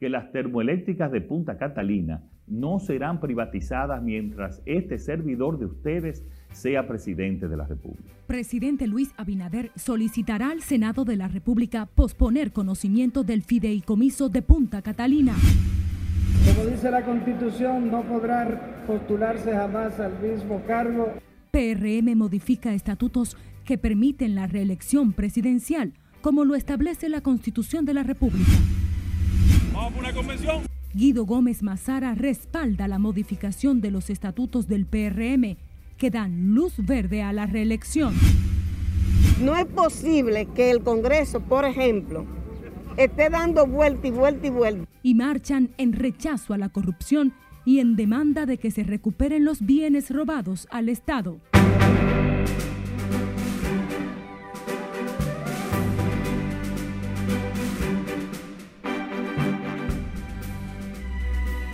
que las termoeléctricas de Punta Catalina no serán privatizadas mientras este servidor de ustedes sea presidente de la República. Presidente Luis Abinader solicitará al Senado de la República posponer conocimiento del fideicomiso de Punta Catalina. Como dice la Constitución, no podrá postularse jamás al mismo cargo. PRM modifica estatutos que permiten la reelección presidencial, como lo establece la Constitución de la República. Vamos una convención. Guido Gómez Mazara respalda la modificación de los estatutos del PRM que dan luz verde a la reelección. No es posible que el Congreso, por ejemplo, esté dando vuelta y vuelta y vuelta. Y marchan en rechazo a la corrupción y en demanda de que se recuperen los bienes robados al Estado.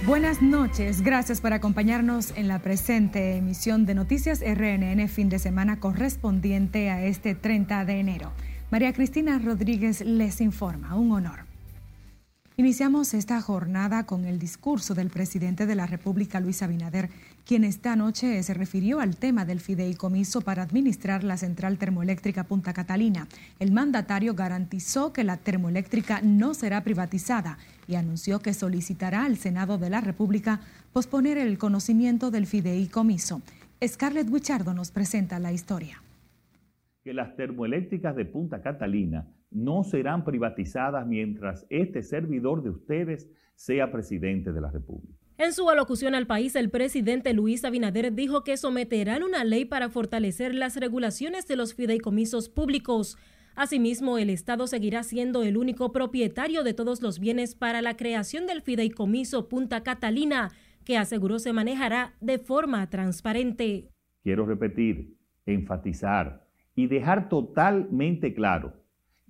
Buenas noches, gracias por acompañarnos en la presente emisión de Noticias RNN fin de semana correspondiente a este 30 de enero. María Cristina Rodríguez les informa, un honor. Iniciamos esta jornada con el discurso del presidente de la República, Luis Abinader, quien esta noche se refirió al tema del fideicomiso para administrar la central termoeléctrica Punta Catalina. El mandatario garantizó que la termoeléctrica no será privatizada y anunció que solicitará al Senado de la República posponer el conocimiento del fideicomiso. Scarlett Wichardo nos presenta la historia. Que las termoeléctricas de Punta Catalina no serán privatizadas mientras este servidor de ustedes sea presidente de la República. En su alocución al país, el presidente Luis Abinader dijo que someterán una ley para fortalecer las regulaciones de los fideicomisos públicos. Asimismo, el Estado seguirá siendo el único propietario de todos los bienes para la creación del fideicomiso Punta Catalina, que aseguró se manejará de forma transparente. Quiero repetir, enfatizar y dejar totalmente claro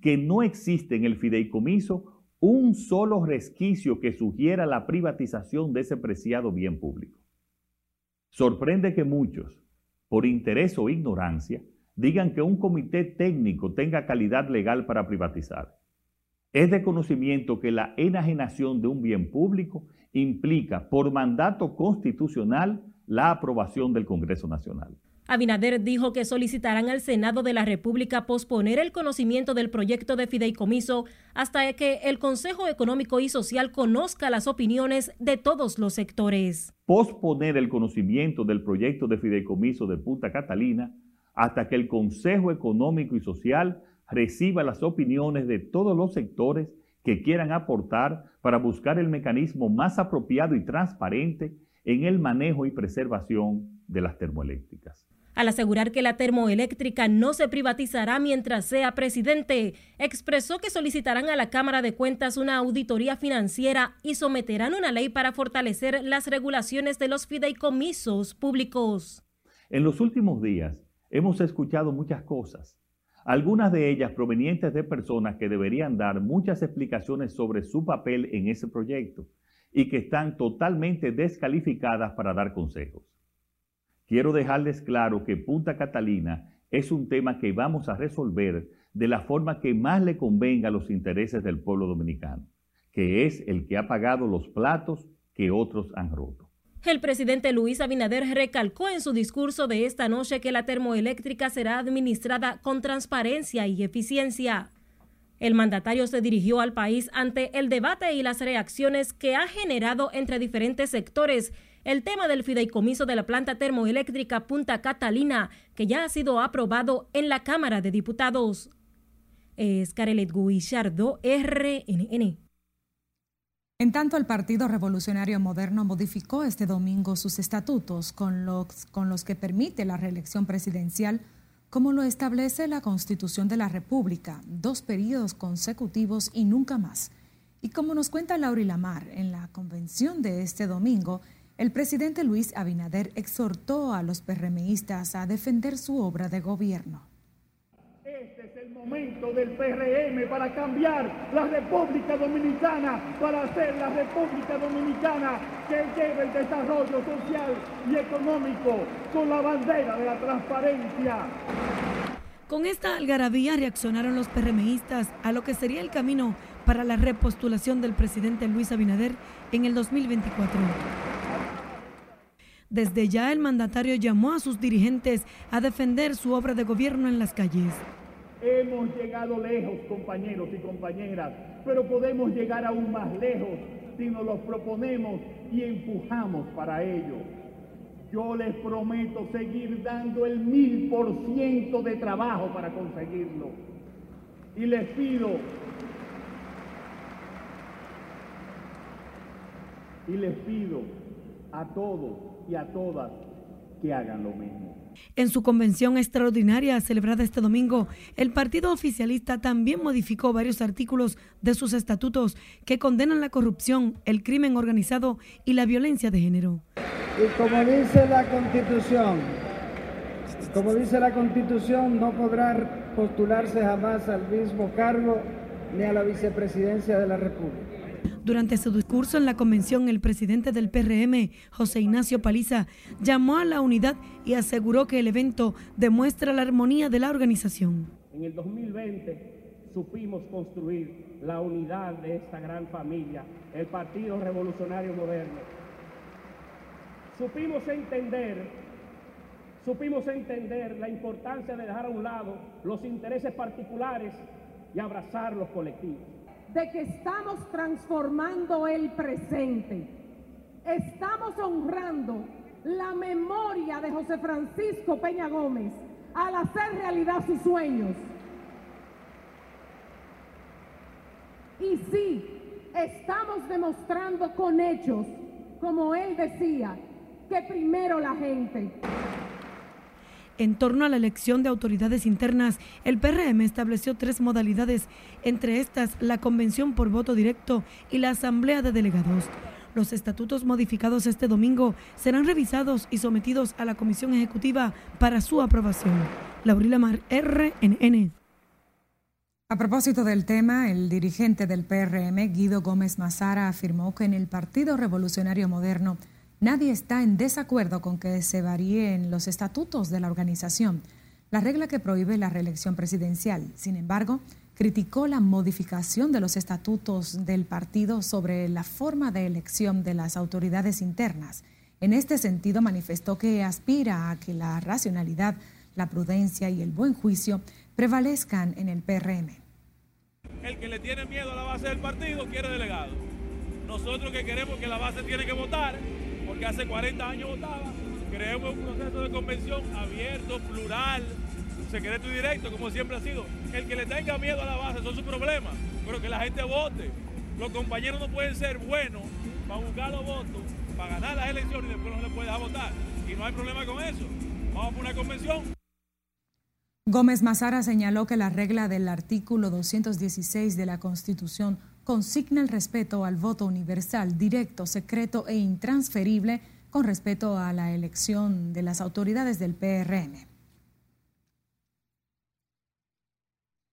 que no existe en el fideicomiso un solo resquicio que sugiera la privatización de ese preciado bien público. Sorprende que muchos, por interés o ignorancia, digan que un comité técnico tenga calidad legal para privatizar. Es de conocimiento que la enajenación de un bien público implica por mandato constitucional la aprobación del Congreso Nacional. Abinader dijo que solicitarán al Senado de la República posponer el conocimiento del proyecto de fideicomiso hasta que el Consejo Económico y Social conozca las opiniones de todos los sectores. Posponer el conocimiento del proyecto de fideicomiso de Punta Catalina hasta que el Consejo Económico y Social reciba las opiniones de todos los sectores que quieran aportar para buscar el mecanismo más apropiado y transparente en el manejo y preservación de las termoeléctricas. Al asegurar que la termoeléctrica no se privatizará mientras sea presidente, expresó que solicitarán a la Cámara de Cuentas una auditoría financiera y someterán una ley para fortalecer las regulaciones de los fideicomisos públicos. En los últimos días, Hemos escuchado muchas cosas, algunas de ellas provenientes de personas que deberían dar muchas explicaciones sobre su papel en ese proyecto y que están totalmente descalificadas para dar consejos. Quiero dejarles claro que Punta Catalina es un tema que vamos a resolver de la forma que más le convenga a los intereses del pueblo dominicano, que es el que ha pagado los platos que otros han roto. El presidente Luis Abinader recalcó en su discurso de esta noche que la termoeléctrica será administrada con transparencia y eficiencia. El mandatario se dirigió al país ante el debate y las reacciones que ha generado entre diferentes sectores el tema del fideicomiso de la planta termoeléctrica Punta Catalina, que ya ha sido aprobado en la Cámara de Diputados. Es Carelet Guillardo, RNN. En tanto, el Partido Revolucionario Moderno modificó este domingo sus estatutos con los, que permite la reelección presidencial, como lo establece la Constitución de la República, dos periodos consecutivos y nunca más. Y como nos cuenta Lauri Lamar, en la convención de este domingo, el presidente Luis Abinader exhortó a los PRMistas a defender su obra de gobierno momento del PRM para cambiar la República Dominicana, para hacer la República Dominicana que lleve el desarrollo social y económico con la bandera de la transparencia. Con esta algarabía reaccionaron los PRMistas a lo que sería el camino para la repostulación del presidente Luis Abinader en el 2024. Desde ya el mandatario llamó a sus dirigentes a defender su obra de gobierno en las calles. Hemos llegado lejos, compañeros y compañeras, pero podemos llegar aún más lejos si nos lo proponemos y empujamos para ello. Yo les prometo seguir dando el mil por ciento de trabajo para conseguirlo. Y les pido, y les pido a todos y a todas que hagan lo mismo. En su convención extraordinaria celebrada este domingo, el partido oficialista también modificó varios artículos de sus estatutos que condenan la corrupción, el crimen organizado y la violencia de género. Y como dice la Constitución, como dice la Constitución, no podrá postularse jamás al mismo cargo ni a la vicepresidencia de la República. Durante su discurso en la convención, el presidente del PRM, José Ignacio Paliza, llamó a la unidad y aseguró que el evento demuestra la armonía de la organización. En el 2020 supimos construir la unidad de esta gran familia, el Partido Revolucionario Moderno. Supimos entender, supimos entender la importancia de dejar a un lado los intereses particulares y abrazar los colectivos de que estamos transformando el presente. Estamos honrando la memoria de José Francisco Peña Gómez al hacer realidad sus sueños. Y sí, estamos demostrando con hechos, como él decía, que primero la gente. En torno a la elección de autoridades internas, el PRM estableció tres modalidades, entre estas la convención por voto directo y la asamblea de delegados. Los estatutos modificados este domingo serán revisados y sometidos a la Comisión Ejecutiva para su aprobación. Laurila Mar, RNN. A propósito del tema, el dirigente del PRM, Guido Gómez Mazara, afirmó que en el Partido Revolucionario Moderno Nadie está en desacuerdo con que se varíen los estatutos de la organización, la regla que prohíbe la reelección presidencial. Sin embargo, criticó la modificación de los estatutos del partido sobre la forma de elección de las autoridades internas. En este sentido, manifestó que aspira a que la racionalidad, la prudencia y el buen juicio prevalezcan en el PRM. El que le tiene miedo a la base del partido quiere delegado. Nosotros que queremos que la base tiene que votar, porque hace 40 años votaba. Creemos un proceso de convención abierto, plural, secreto y directo, como siempre ha sido. El que le tenga miedo a la base son sus problemas, pero que la gente vote. Los compañeros no pueden ser buenos para buscar los votos, para ganar las elecciones y después no le puede dejar votar. Y no hay problema con eso. Vamos por una convención. Gómez Mazara señaló que la regla del artículo 216 de la Constitución consigna el respeto al voto universal, directo, secreto e intransferible con respecto a la elección de las autoridades del PRM.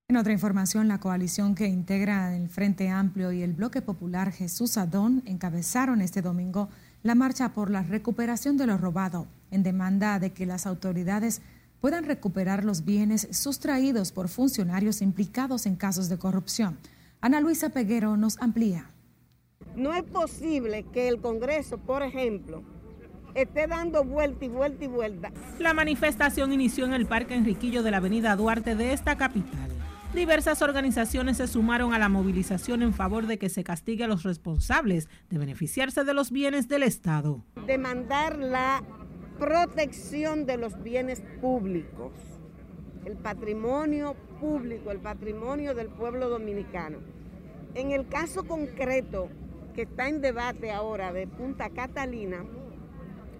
En otra información, la coalición que integra el Frente Amplio y el Bloque Popular Jesús Adón encabezaron este domingo la marcha por la recuperación de lo robado, en demanda de que las autoridades puedan recuperar los bienes sustraídos por funcionarios implicados en casos de corrupción. Ana Luisa Peguero nos amplía. No es posible que el Congreso, por ejemplo, esté dando vuelta y vuelta y vuelta. La manifestación inició en el Parque Enriquillo de la Avenida Duarte de esta capital. Diversas organizaciones se sumaron a la movilización en favor de que se castigue a los responsables de beneficiarse de los bienes del Estado. Demandar la protección de los bienes públicos, el patrimonio público, el patrimonio del pueblo dominicano. En el caso concreto que está en debate ahora de Punta Catalina,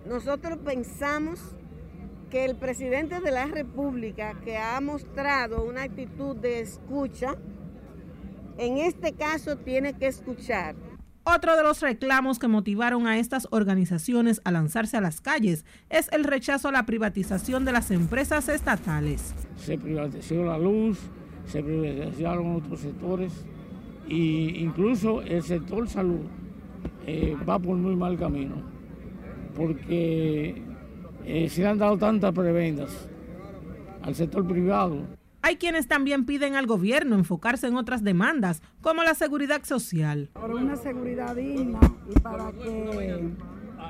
nosotros pensamos que el presidente de la República, que ha mostrado una actitud de escucha, en este caso tiene que escuchar. Otro de los reclamos que motivaron a estas organizaciones a lanzarse a las calles es el rechazo a la privatización de las empresas estatales. Se privatizó la luz, se privatizaron otros sectores e incluso el sector salud eh, va por muy mal camino, porque eh, se han dado tantas prebendas al sector privado. Hay quienes también piden al gobierno enfocarse en otras demandas, como la seguridad social. Por una seguridad digna y para que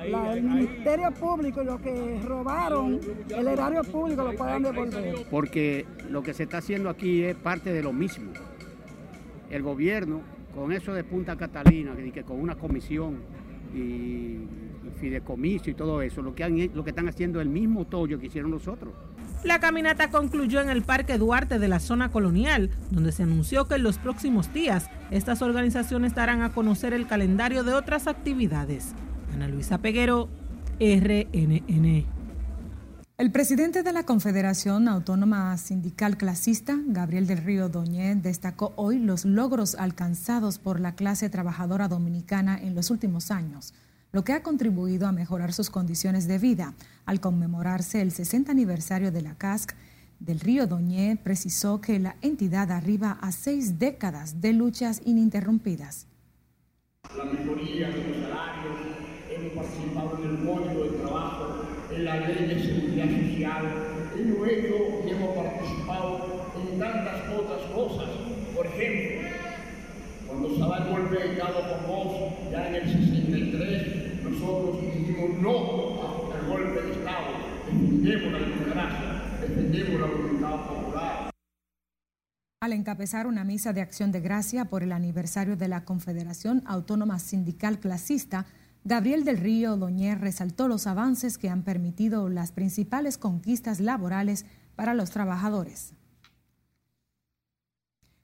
el Ministerio Público y lo que robaron el erario público lo puedan devolver. Porque lo que se está haciendo aquí es parte de lo mismo. El gobierno, con eso de Punta Catalina, que con una comisión y, fideicomiso y todo eso, que, lo que están haciendo es el mismo tollo que hicieron los otros. La caminata concluyó en el Parque Duarte de la zona colonial, donde se anunció que en los próximos días estas organizaciones darán a conocer el calendario de otras actividades. Ana Luisa Peguero, RNN. El presidente de la Confederación Autónoma Sindical Clasista, Gabriel del Río Doñé, destacó hoy los logros alcanzados por la clase trabajadora dominicana en los últimos años lo que ha contribuido a mejorar sus condiciones de vida. Al conmemorarse el 60 aniversario de la CASC, del Río Doñé precisó que la entidad arriba a seis décadas de luchas ininterrumpidas. La mejoría de los salarios, hemos participado en el código de trabajo, en la ley de hecho y hemos participado en tantas otras cosas. Por ejemplo, cuando da el golpe de Estado con vos, ya en el 63, nosotros dijimos no al golpe de Estado, defendemos la democracia, defendemos la voluntad popular. Al encabezar una misa de acción de gracia por el aniversario de la Confederación Autónoma Sindical Clasista, Gabriel del Río Doñer resaltó los avances que han permitido las principales conquistas laborales para los trabajadores.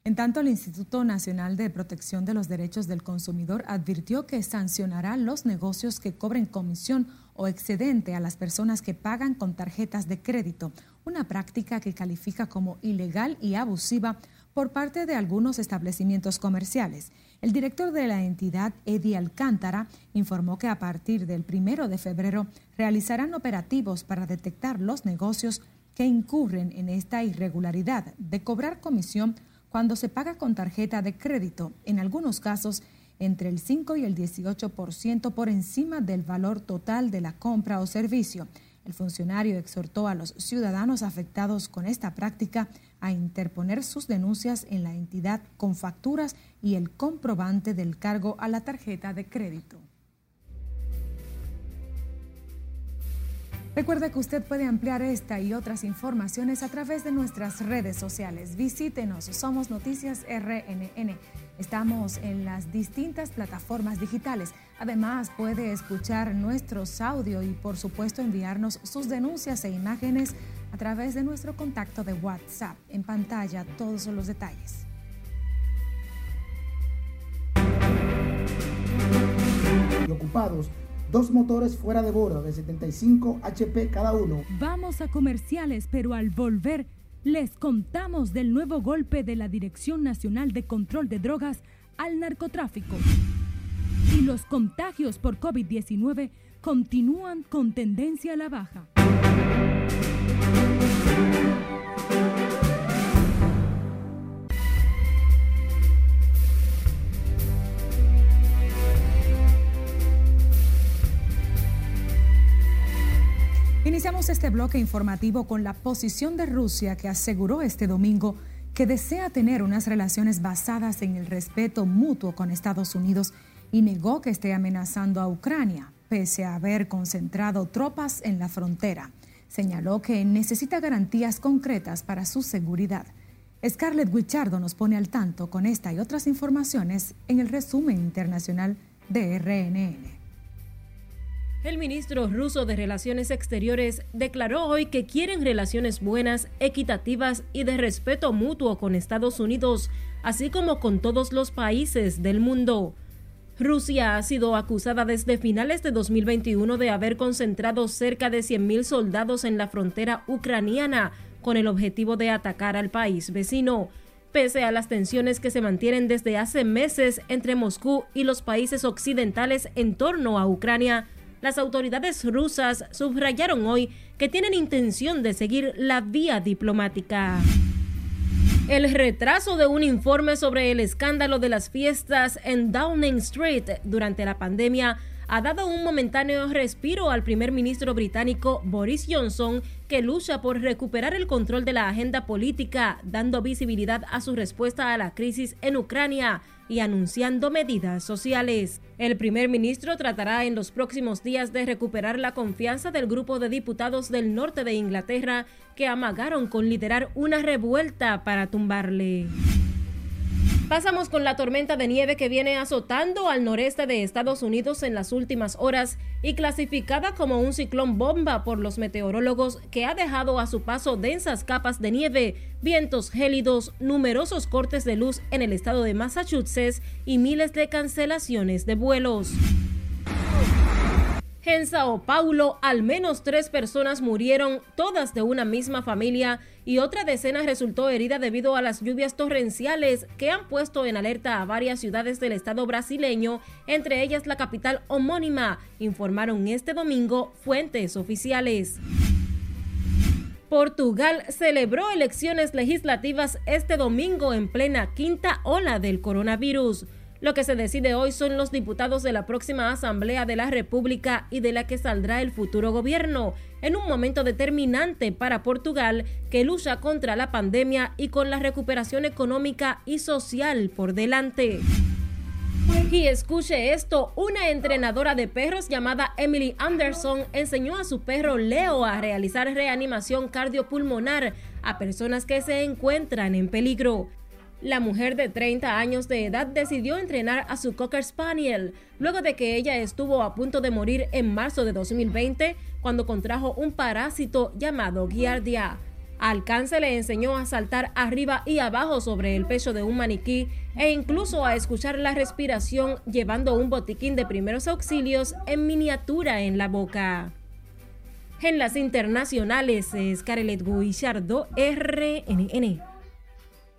En tanto, el Instituto Nacional de Protección de los Derechos del Consumidor advirtió que sancionará los negocios que cobren comisión o excedente a las personas que pagan con tarjetas de crédito, una práctica que califica como ilegal y abusiva por parte de algunos establecimientos comerciales. El director de la entidad, Eddie Alcántara, informó que a partir del primero de febrero realizarán operativos para detectar los negocios que incurren en esta irregularidad de cobrar comisión cuando se paga con tarjeta de crédito, en algunos casos entre el 5 y el 18% por encima del valor total de la compra o servicio. El funcionario exhortó a los ciudadanos afectados con esta práctica a interponer sus denuncias en la entidad con facturas y el comprobante del cargo a la tarjeta de crédito. Recuerde que usted puede ampliar esta y otras informaciones a través de nuestras redes sociales. Visítenos, somos Noticias RNN. Estamos en las distintas plataformas digitales. Además, puede escuchar nuestros audio y, por supuesto, enviarnos sus denuncias e imágenes a través de nuestro contacto de WhatsApp. En pantalla, todos los detalles. Ocupados dos motores fuera de borda de 75 HP cada uno. Vamos a comerciales, pero al volver les contamos del nuevo golpe de la Dirección Nacional de Control de Drogas al narcotráfico. Y los contagios por COVID-19 continúan con tendencia a la baja. Este bloque informativo con la posición de Rusia que aseguró este domingo que desea tener unas relaciones basadas en el respeto mutuo con Estados Unidos y negó que esté amenazando a Ucrania, pese a haber concentrado tropas en la frontera. Señaló que necesita garantías concretas para su seguridad. Scarlett Guichardo nos pone al tanto con esta y otras informaciones en el resumen internacional de RNN. El ministro ruso de Relaciones Exteriores declaró hoy que quieren relaciones buenas, equitativas y de respeto mutuo con Estados Unidos, así como con todos los países del mundo. Rusia ha sido acusada desde finales de 2021 de haber concentrado cerca de 100.000 soldados en la frontera ucraniana con el objetivo de atacar al país vecino. Pese a las tensiones que se mantienen desde hace meses entre Moscú y los países occidentales en torno a Ucrania, las autoridades rusas subrayaron hoy que tienen intención de seguir la vía diplomática. El retraso de un informe sobre el escándalo de las fiestas en Downing Street durante la pandemia ha dado un momentáneo respiro al primer ministro británico Boris Johnson, que lucha por recuperar el control de la agenda política, dando visibilidad a su respuesta a la crisis en Ucrania y anunciando medidas sociales. El primer ministro tratará en los próximos días de recuperar la confianza del grupo de diputados del norte de Inglaterra que amagaron con liderar una revuelta para tumbarle. Pasamos con la tormenta de nieve que viene azotando al noreste de Estados Unidos en las últimas horas y clasificada como un ciclón bomba por los meteorólogos que ha dejado a su paso densas capas de nieve, vientos gélidos, numerosos cortes de luz en el estado de Massachusetts y miles de cancelaciones de vuelos. En Sao Paulo, al menos tres personas murieron, todas de una misma familia, y otra decena resultó herida debido a las lluvias torrenciales que han puesto en alerta a varias ciudades del estado brasileño, entre ellas la capital homónima, informaron este domingo fuentes oficiales. Portugal celebró elecciones legislativas este domingo en plena quinta ola del coronavirus. Lo que se decide hoy son los diputados de la próxima Asamblea de la República y de la que saldrá el futuro gobierno, en un momento determinante para Portugal que lucha contra la pandemia y con la recuperación económica y social por delante. Y escuche esto, una entrenadora de perros llamada Emily Anderson enseñó a su perro Leo a realizar reanimación cardiopulmonar a personas que se encuentran en peligro. La mujer de 30 años de edad decidió entrenar a su Cocker Spaniel luego de que ella estuvo a punto de morir en marzo de 2020 cuando contrajo un parásito llamado Giardia. Alcance le enseñó a saltar arriba y abajo sobre el pecho de un maniquí e incluso a escuchar la respiración llevando un botiquín de primeros auxilios en miniatura en la boca. En las internacionales, Scarlett Guillardo, RNN.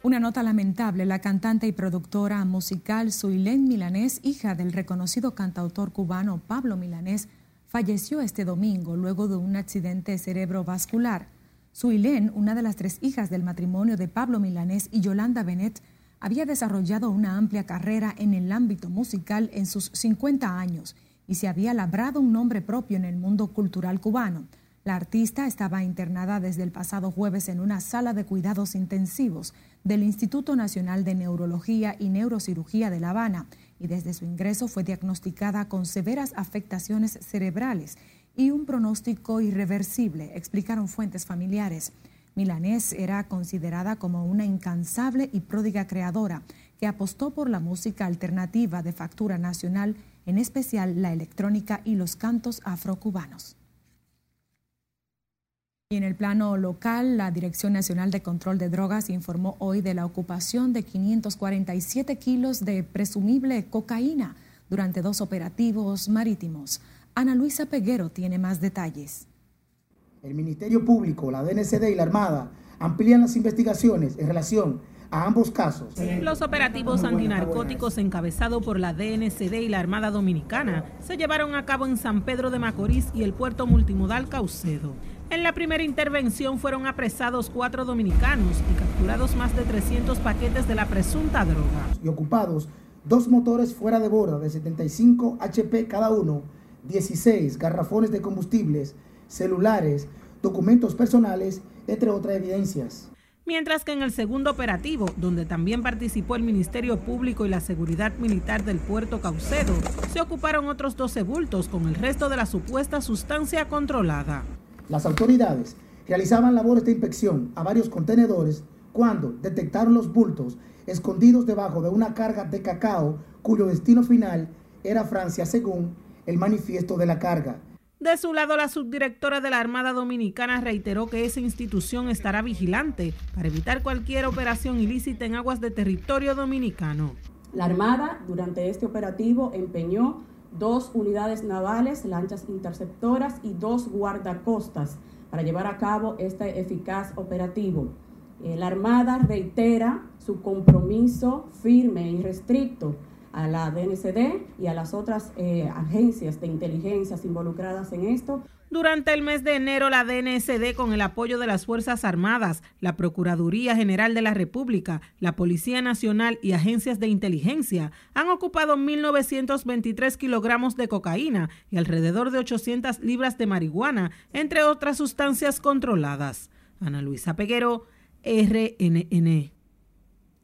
Una nota lamentable, la cantante y productora musical Suilén Milanés, hija del reconocido cantautor cubano Pablo Milanés, falleció este domingo luego de un accidente cerebrovascular. Suilén, una de las tres hijas del matrimonio de Pablo Milanés y Yolanda Benet, había desarrollado una amplia carrera en el ámbito musical en sus 50 años y se había labrado un nombre propio en el mundo cultural cubano. La artista estaba internada desde el pasado jueves en una sala de cuidados intensivos del Instituto Nacional de Neurología y Neurocirugía de La Habana y desde su ingreso fue diagnosticada con severas afectaciones cerebrales y un pronóstico irreversible, explicaron fuentes familiares. Milanés era considerada como una incansable y pródiga creadora que apostó por la música alternativa de factura nacional, en especial la electrónica y los cantos afrocubanos. Y en el plano local, la Dirección Nacional de Control de Drogas informó hoy de la ocupación de 547 kilos de presumible cocaína durante dos operativos marítimos. Ana Luisa Peguero tiene más detalles. El Ministerio Público, la DNCD y la Armada amplían las investigaciones en relación a ambos casos. Los operativos antinarcóticos encabezados por la DNCD y la Armada Dominicana se llevaron a cabo en San Pedro de Macorís y el puerto multimodal Caucedo. En la primera intervención fueron apresados cuatro dominicanos y capturados más de 300 paquetes de la presunta droga. Y ocupados dos motores fuera de borda de 75 HP cada uno, 16 garrafones de combustibles, celulares, documentos personales, entre otras evidencias. Mientras que en el segundo operativo, donde también participó el Ministerio Público y la Seguridad Militar del puerto Caucedo, se ocuparon otros 12 bultos con el resto de la supuesta sustancia controlada. Las autoridades realizaban labores de inspección a varios contenedores cuando detectaron los bultos escondidos debajo de una carga de cacao cuyo destino final era Francia según el manifiesto de la carga. De su lado, la subdirectora de la Armada Dominicana reiteró que esa institución estará vigilante para evitar cualquier operación ilícita en aguas de territorio dominicano. La Armada durante este operativo empeñó dos unidades navales, lanchas interceptoras y dos guardacostas para llevar a cabo este eficaz operativo. Eh, la Armada reitera su compromiso firme y restricto a la DNCD y a las otras eh, agencias de inteligencia involucradas en esto Durante el mes de enero, la DNSD, con el apoyo de las Fuerzas Armadas, la Procuraduría General de la República, la Policía Nacional y agencias de inteligencia, han ocupado 1.923 kilogramos de cocaína y alrededor de 800 libras de marihuana, entre otras sustancias controladas. Ana Luisa Peguero, RNN.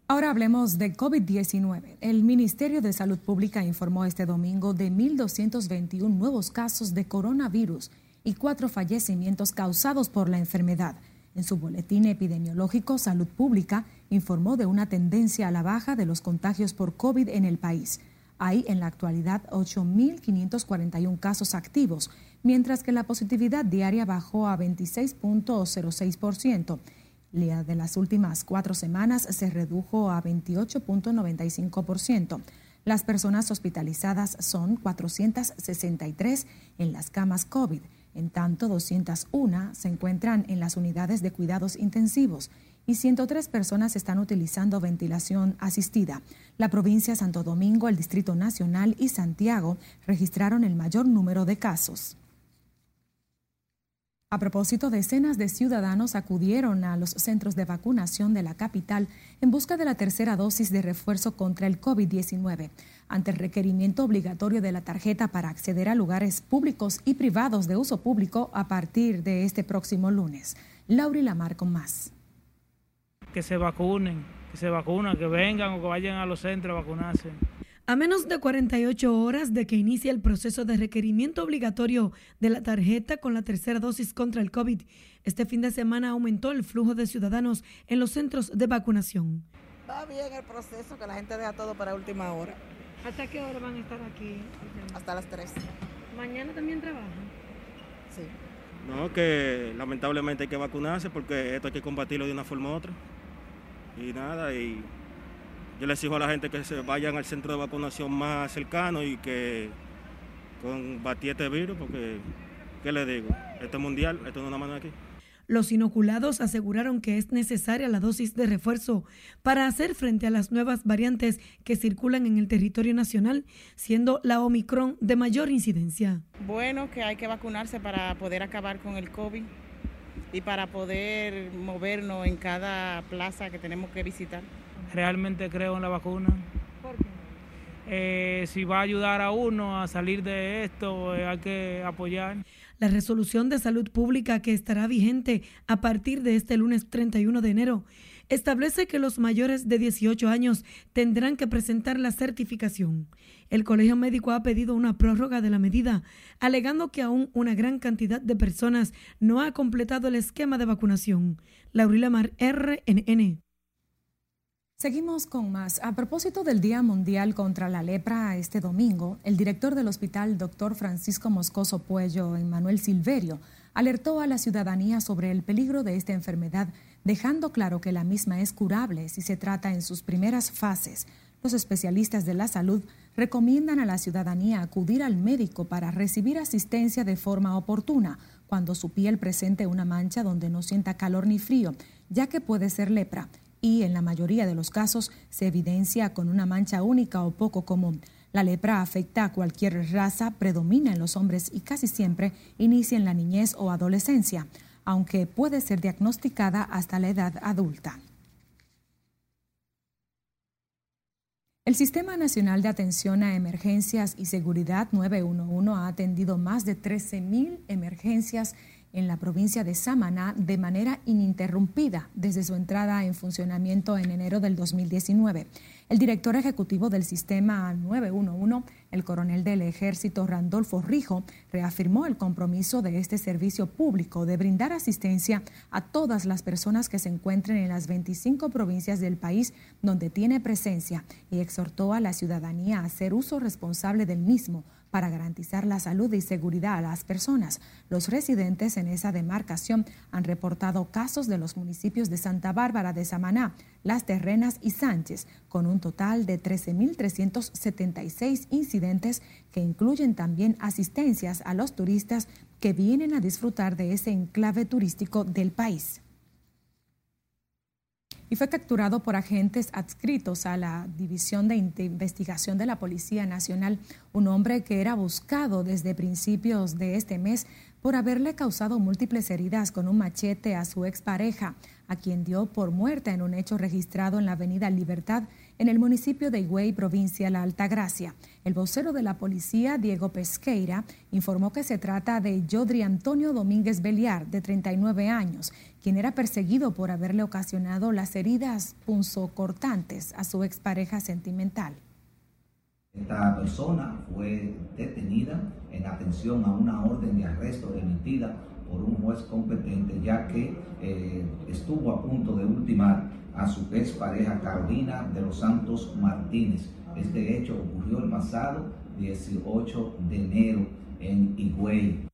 Ahora hablemos de COVID-19. El Ministerio de Salud Pública informó este domingo de 1.221 nuevos casos de coronavirus y cuatro fallecimientos causados por la enfermedad. En su boletín epidemiológico, Salud Pública informó de una tendencia a la baja de los contagios por COVID en el país. Hay en la actualidad 8.541 casos activos, mientras que la positividad diaria bajó a 26.06%. La de las últimas cuatro semanas se redujo a 28.95%. Las personas hospitalizadas son 463 en las camas COVID en tanto, 201 se encuentran en las unidades de cuidados intensivos y 103 personas están utilizando ventilación asistida. La provincia Santo Domingo, el Distrito Nacional y Santiago registraron el mayor número de casos. A propósito, decenas de ciudadanos acudieron a los centros de vacunación de la capital en busca de la tercera dosis de refuerzo contra el COVID-19, ante el requerimiento obligatorio de la tarjeta para acceder a lugares públicos y privados de uso público a partir de este próximo lunes. Lauri Lamar con más. Que se vacunen, que se vacunen, que vengan o que vayan a los centros a vacunarse. A menos de 48 horas de que inicie el proceso de requerimiento obligatorio de la tarjeta con la tercera dosis contra el COVID, este fin de semana aumentó el flujo de ciudadanos en los centros de vacunación. Va bien el proceso, que la gente deja todo para última hora. ¿Hasta qué hora van a estar aquí? Hasta las 3. ¿Mañana también trabajan? Sí. No, que lamentablemente hay que vacunarse porque esto hay que combatirlo de una forma u otra. Y nada, y yo les exijo a la gente que se vayan al centro de vacunación más cercano y que combatir este virus, porque, ¿qué les digo? Esto es mundial, esto no es una mano aquí. Los inoculados aseguraron que es necesaria la dosis de refuerzo para hacer frente a las nuevas variantes que circulan en el territorio nacional, siendo la Omicron de mayor incidencia. Bueno, que hay que vacunarse para poder acabar con el COVID y para poder movernos en cada plaza que tenemos que visitar realmente creo en la vacuna. ¿Por qué? Eh, si va a ayudar a uno a salir de esto, eh, hay que apoyar. La resolución de salud pública que estará vigente a partir de este lunes 31 de enero establece que los mayores de 18 años tendrán que presentar la certificación. El Colegio Médico ha pedido una prórroga de la medida, alegando que aún una gran cantidad de personas no ha completado el esquema de vacunación. Laurila Mar, RNN. Seguimos con más. A propósito del Día Mundial contra la Lepra este domingo, el director del hospital, doctor Francisco Moscoso Puello, Emmanuel Silverio, alertó a la ciudadanía sobre el peligro de esta enfermedad, dejando claro que la misma es curable si se trata en sus primeras fases. Los especialistas de la salud recomiendan a la ciudadanía acudir al médico para recibir asistencia de forma oportuna cuando su piel presente una mancha donde no sienta calor ni frío, ya que puede ser lepra y en la mayoría de los casos se evidencia con una mancha única o poco común. La lepra afecta a cualquier raza, predomina en los hombres y casi siempre inicia en la niñez o adolescencia, aunque puede ser diagnosticada hasta la edad adulta. El Sistema Nacional de Atención a Emergencias y Seguridad 911 ha atendido más de 13.000 emergencias en la provincia de Samaná de manera ininterrumpida desde su entrada en funcionamiento en enero del 2019. El director ejecutivo del sistema 911, el coronel del ejército Randolfo Rijo, reafirmó el compromiso de este servicio público de brindar asistencia a todas las personas que se encuentren en las 25 provincias del país donde tiene presencia y exhortó a la ciudadanía a hacer uso responsable del mismo para garantizar la salud y seguridad a las personas. Los residentes en esa demarcación han reportado casos de los municipios de Santa Bárbara de Samaná, Las Terrenas y Sánchez, con un total de 13.376 incidentes que incluyen también asistencias a los turistas que vienen a disfrutar de ese enclave turístico del país y fue capturado por agentes adscritos a la División de Investigación de la Policía Nacional, un hombre que era buscado desde principios de este mes por haberle causado múltiples heridas con un machete a su expareja, a quien dio por muerta en un hecho registrado en la avenida Libertad en el municipio de Higüey, provincia La Altagracia. El vocero de la policía, Diego Pesqueira, informó que se trata de Yodri Antonio Domínguez Beliar, de 39 años, quien era perseguido por haberle ocasionado las heridas punzocortantes a su expareja sentimental. Esta persona fue detenida en atención a una orden de arresto emitida por un juez competente, ya que eh, estuvo a punto de ultimar a su ex pareja Carolina de los Santos Martínez. Este hecho ocurrió el pasado 18 de enero en Higüey.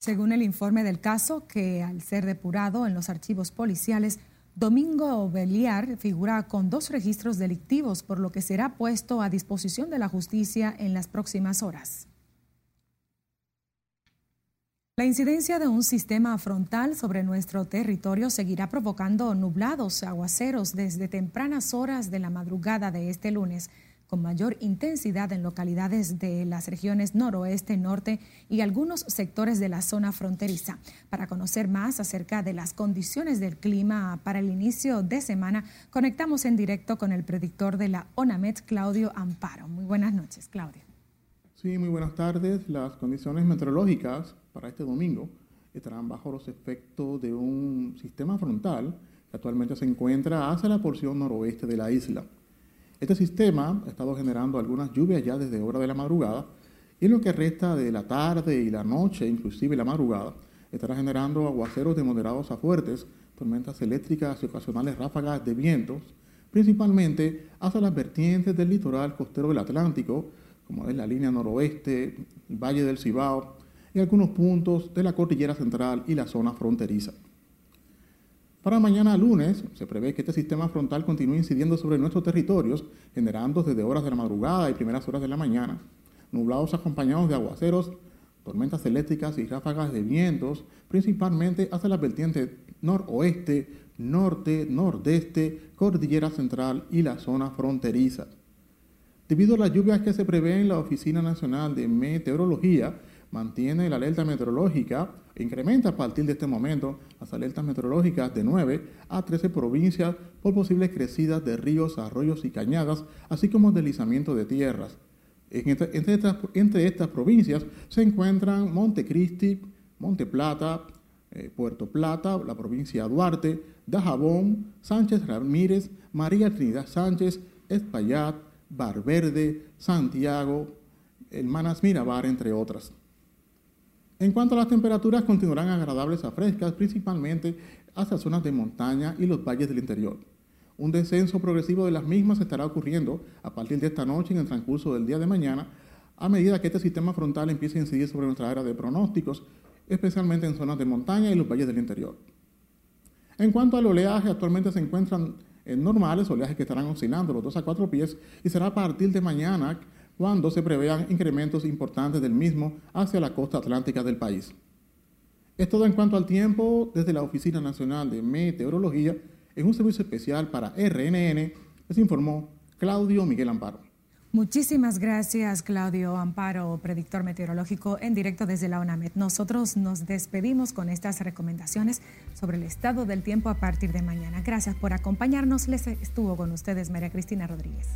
Según el informe del caso, que al ser depurado en los archivos policiales, Domingo Beliar figura con dos registros delictivos, por lo que será puesto a disposición de la justicia en las próximas horas. La incidencia de un sistema frontal sobre nuestro territorio seguirá provocando nublados, aguaceros desde tempranas horas de la madrugada de este lunes, con mayor intensidad en localidades de las regiones noroeste, norte y algunos sectores de la zona fronteriza. Para conocer más acerca de las condiciones del clima para el inicio de semana, conectamos en directo con el predictor de la ONAMET, Claudio Amparo. Muy buenas noches, Claudio. Sí, muy buenas tardes. Las condiciones meteorológicas para este domingo estarán bajo los efectos de un sistema frontal que actualmente se encuentra hacia la porción noroeste de la isla. Este sistema ha estado generando algunas lluvias ya desde hora de la madrugada y en lo que resta de la tarde y la noche, inclusive la madrugada, estará generando aguaceros de moderados a fuertes, tormentas eléctricas y ocasionales ráfagas de vientos, principalmente hacia las vertientes del litoral costero del Atlántico, como es la línea noroeste, Valle del Cibao y algunos puntos de la cordillera central y la zona fronteriza. Para mañana lunes se prevé que este sistema frontal continúe incidiendo sobre nuestros territorios, generando desde horas de la madrugada y primeras horas de la mañana, nublados acompañados de aguaceros, tormentas eléctricas y ráfagas de vientos, principalmente hacia la vertiente noroeste, norte, nordeste, cordillera central y la zona fronteriza. Debido a las lluvias que se prevén, la Oficina Nacional de Meteorología mantiene la alerta meteorológica e incrementa a partir de este momento las alertas meteorológicas de 9 a 13 provincias por posibles crecidas de ríos, arroyos y cañadas, así como deslizamiento de tierras. Entre, estas, provincias se encuentran Montecristi, Monte Plata, eh, Puerto Plata, la provincia Duarte, Dajabón, Sánchez Ramírez, María Trinidad Sánchez, Espaillat, Verde, Santiago, Hermanas Mirabar, entre otras. En cuanto a las temperaturas, continuarán agradables a frescas, principalmente hacia zonas de montaña y los valles del interior. Un descenso progresivo de las mismas estará ocurriendo a partir de esta noche en el transcurso del día de mañana, a medida que este sistema frontal empiece a incidir sobre nuestra área de pronósticos, especialmente en zonas de montaña y los valles del interior. En cuanto al oleaje, actualmente se encuentran en normales, oleajes que estarán oscilando los 2 a 4 pies y será a partir de mañana cuando se prevean incrementos importantes del mismo hacia la costa atlántica del país. Es todo en cuanto al tiempo desde la Oficina Nacional de Meteorología en un servicio especial para RNN, les informó Claudio Miguel Amparo. Muchísimas gracias, Claudio Amparo, predictor meteorológico en directo desde la UNAMED. Nosotros nos despedimos con estas recomendaciones sobre el estado del tiempo a partir de mañana. Gracias por acompañarnos. Les estuvo con ustedes María Cristina Rodríguez.